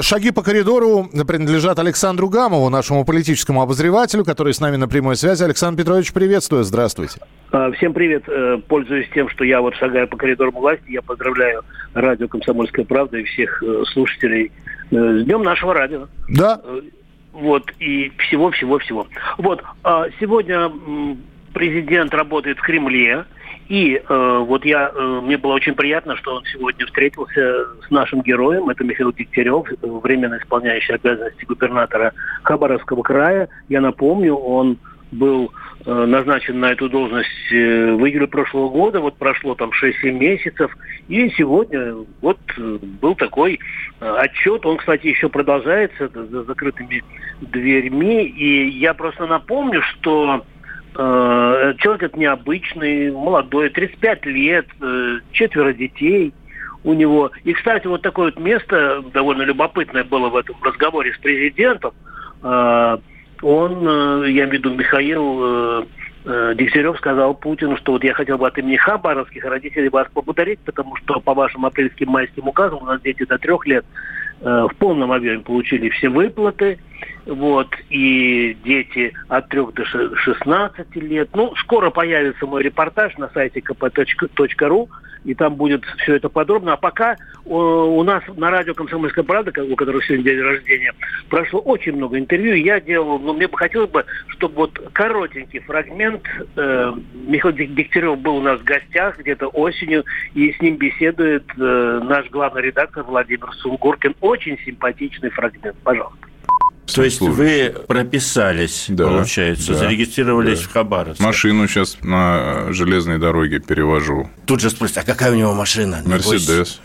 Шаги по коридору принадлежат Александру Гамову, нашему политическому обозревателю, который с нами на прямой связи. Александр Петрович, приветствую, здравствуйте. А, Всем привет. Э, Пользуясь тем, что я вот шагаю по коридорам власти, я поздравляю радио «Комсомольская правда» и всех э, слушателей э, с Днем нашего радио. Да, Э, Вот, и всего-всего-всего. Вот, а сегодня президент работает в Кремле, и э, вот я, э, мне было очень приятно, что он сегодня встретился с нашим героем, это Михаил Дегтярев, э, временно исполняющий обязанности губернатора Хабаровского края. Я напомню, он был э, назначен на эту должность э, в июле прошлого года, вот прошло там 6-7 месяцев, и сегодня вот э, был такой э, отчет, он, кстати, еще продолжается за за закрытыми дверьми, и я просто напомню, что человек этот необычный, молодой, 35 лет, э, четверо детей у него. И, кстати, вот такое вот место довольно любопытное было в этом разговоре с президентом. Э, он, э, я имею в виду Михаил э, э, Дегтярев сказал Путину, что вот я хотел бы от имени хабаровских родителей вас поблагодарить, потому что по вашим апрельским майским указам у нас дети до трех лет э, в полном объеме получили все выплаты, вот, и дети от 3 до ше- 16 лет. Ну, скоро появится мой репортаж на сайте kp.ru, и там будет все это подробно. А пока э, у нас на радио «Комсомольская правда», у которого сегодня день рождения, прошло очень много интервью. Я делал, но мне бы хотелось бы, чтобы вот коротенький фрагмент. э, Михаил Дегтярев был у нас в гостях где-то осенью, и с ним беседует э, наш главный редактор Владимир Сунгоркин. Очень симпатичный фрагмент. Пожалуйста. То есть вы прописались, Да, получается, да, зарегистрировались да. в Хабаровске. Машину сейчас на железной дороге перевожу. Тут же спросят, а какая у него машина? Мерседес.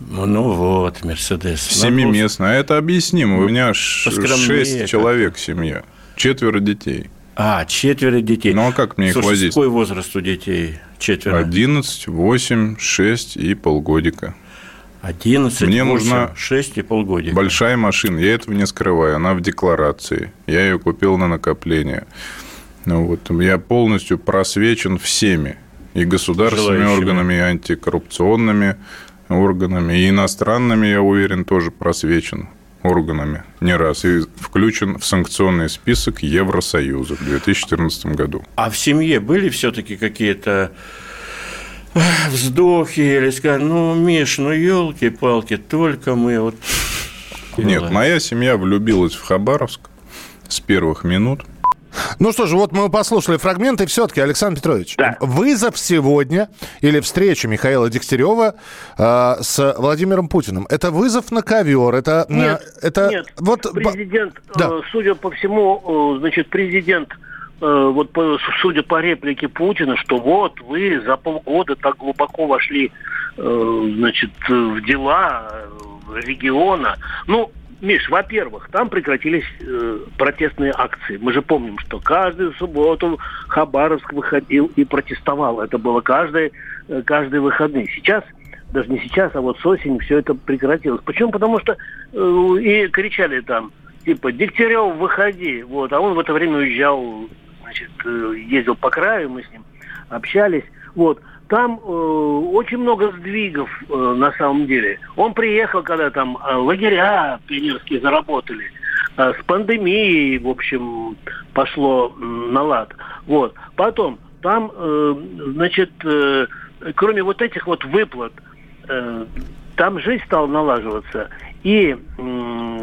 Ну, ну вот, Мерседес. Семиместная. А это объяснимо. У меня шесть человек семья. Четверо детей. А, четверо детей. Ну, а как мне их Слушай, возить? какой возраст у детей? Четверо. 11, 8, 6 и полгодика. 11, Мне 8, нужна 6 и полгодика. Большая машина. Я этого не скрываю. Она в декларации. Я ее купил на накопление. Ну, вот. Я полностью просвечен всеми. И государственными Желающими. органами, и антикоррупционными органами, и иностранными, я уверен, тоже просвечен органами не раз. И включен в санкционный список Евросоюза в 2014 году. А в семье были все-таки какие-то вздохи или сказать, ну, Миш, ну, елки-палки, только мы вот... Нет, моя семья влюбилась в Хабаровск с первых минут. Ну что же, вот мы послушали фрагменты. Все-таки, Александр Петрович, Да. вызов сегодня или встреча Михаила Дегтярева э, с Владимиром Путиным. Это вызов на ковер. Это, э, Нет, это нет. вот б- Президент, Да. э, судя по всему, э, значит, президент, э, вот по- судя по реплике Путина, что вот вы за полгода так глубоко вошли, э, значит, в дела э, региона. Ну, Миш, во-первых, там прекратились э, протестные акции. Мы же помним, что каждую субботу Хабаровск выходил и протестовал. Это было каждый, э, каждый выходный. Сейчас даже не сейчас, а вот с осени все это прекратилось. Почему? Потому что э, и кричали там, типа, Дегтярев, выходи. Вот, а он в это время уезжал, значит, э, ездил по краю, мы с ним общались. Вот. Там э, очень много сдвигов э, на самом деле. Он приехал, когда там э, лагеря пионерские заработали. Э, с пандемией, в общем, пошло м, на лад. Вот. Потом, там, э, значит, э, кроме вот этих вот выплат, э, там жизнь стала налаживаться. И м,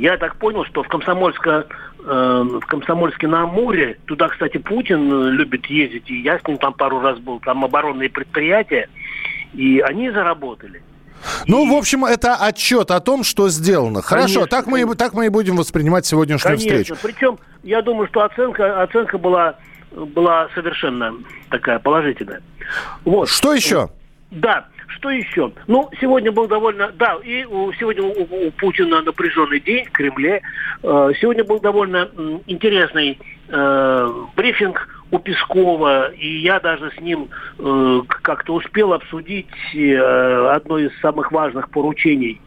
я так понял, что в Комсомольско, э, в Комсомольске на Амуре, туда, кстати, Путин э, любит ездить, и я с ним там пару раз был, там оборонные предприятия, и они заработали. Ну, И- в общем, это отчет о том, что сделано. Хорошо, Конечно, так мы, и, конечно. так мы и будем воспринимать сегодняшнюю Конечно. встречу. Причем, я думаю, что оценка, оценка была, была совершенно такая положительная. Вот. Что еще? Да, что еще? Ну, сегодня был довольно... Да, и сегодня у, у- Путина напряженный день в Кремле. Э, сегодня был довольно интересный э, брифинг у Пескова, и я даже с ним э, как-то успел обсудить э, одно из самых важных поручений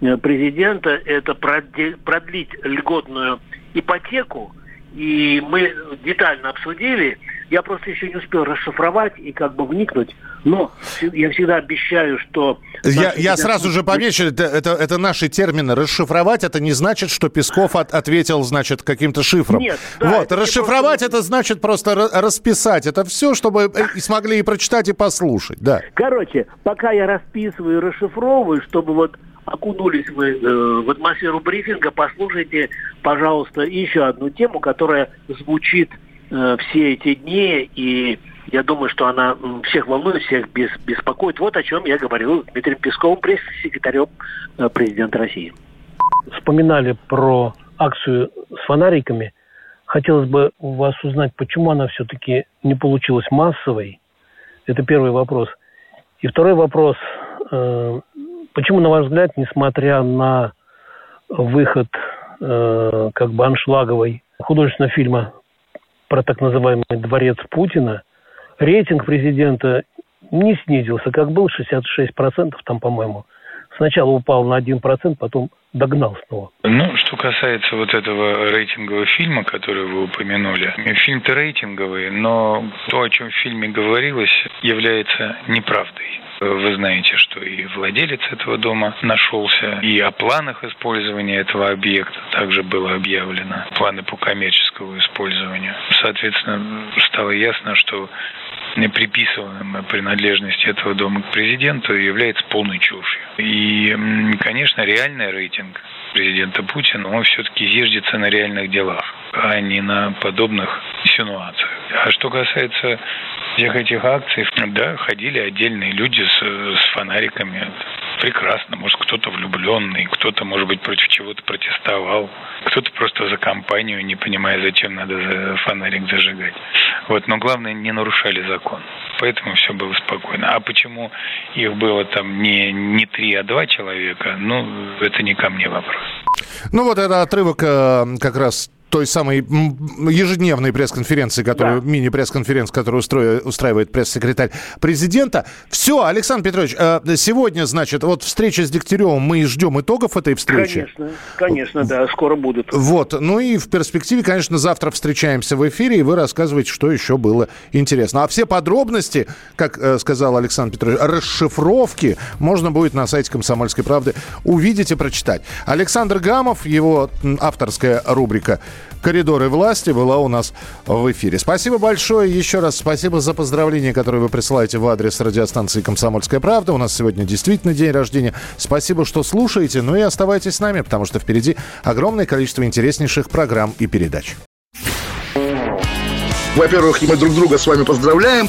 э, президента, это продлить льготную ипотеку, и мы детально обсудили. Я просто еще не успел расшифровать и как бы вникнуть. Но я всегда обещаю, что... Я, я сразу же помечу, это, это, это наши термины. Расшифровать это не значит, что Песков от, ответил, значит, каким-то шифром. Нет, да, вот, это расшифровать просто... это значит просто расписать. Это все, чтобы и смогли и прочитать, и послушать, да. Короче, пока я расписываю и расшифровываю, чтобы вот окунулись вы э, в атмосферу брифинга, послушайте, пожалуйста, еще одну тему, которая звучит э, все эти дни, и я думаю, что она всех волнует, всех бес, беспокоит. Вот о чем я говорил с Дмитрием Песковым, пресс-секретарем э, президента России. Вспоминали про акцию с фонариками. Хотелось бы у вас узнать, почему она все-таки не получилась массовой. Это первый вопрос. И второй вопрос. Э, Почему, на ваш взгляд, несмотря на выход как бы аншлаговой художественного фильма про так называемый дворец Путина, рейтинг президента не снизился, как был 66% там, по-моему. Сначала упал на 1%, потом догнал снова. Ну, что касается вот этого рейтингового фильма, который вы упомянули, фильм-то рейтинговый, но то, о чем в фильме говорилось, является неправдой. Вы знаете, что и владелец этого дома нашелся, и о планах использования этого объекта также было объявлено, планы по коммерческому использованию. Соответственно, стало ясно, что приписываемая принадлежность этого дома к президенту является полной чушью. И, конечно, реальный рейтинг президента Путина, он все-таки зиждется на реальных делах, а не на подобных инсинуациях. А что касается всех этих акций, да, ходили отдельные люди с, с фонариками. Прекрасно. Может, кто-то влюбленный, кто-то, может быть, против чего-то протестовал, кто-то просто за компанию, не понимая, зачем надо фонарик зажигать. Вот, но главное, не нарушали закон. Поэтому все было спокойно. А почему их было там не, не три, а два человека, ну, это не ко мне вопрос. Ну вот это отрывок э, как раз той самой ежедневной пресс-конференции, которую, да. мини-пресс-конференции, которую устрои, устраивает пресс-секретарь президента. Все, Александр Петрович, э, сегодня, значит, вот встреча с Дегтяревым, мы ждем итогов этой встречи. Конечно, конечно, да, скоро будут. Вот, ну и в перспективе, конечно, завтра встречаемся в эфире, и вы рассказываете, что еще было интересно. А все подробности, как э, сказал Александр Петрович, расшифровки можно будет на сайте «Комсомольской правды» увидеть и прочитать. Александр Гамов, его авторская рубрика коридоры власти была у нас в эфире. Спасибо большое. Еще раз спасибо за поздравления, которые вы присылаете в адрес радиостанции «Комсомольская правда». У нас сегодня действительно день рождения. Спасибо, что слушаете. Ну и оставайтесь с нами, потому что впереди огромное количество интереснейших программ и передач. Во-первых, мы друг друга с вами поздравляем.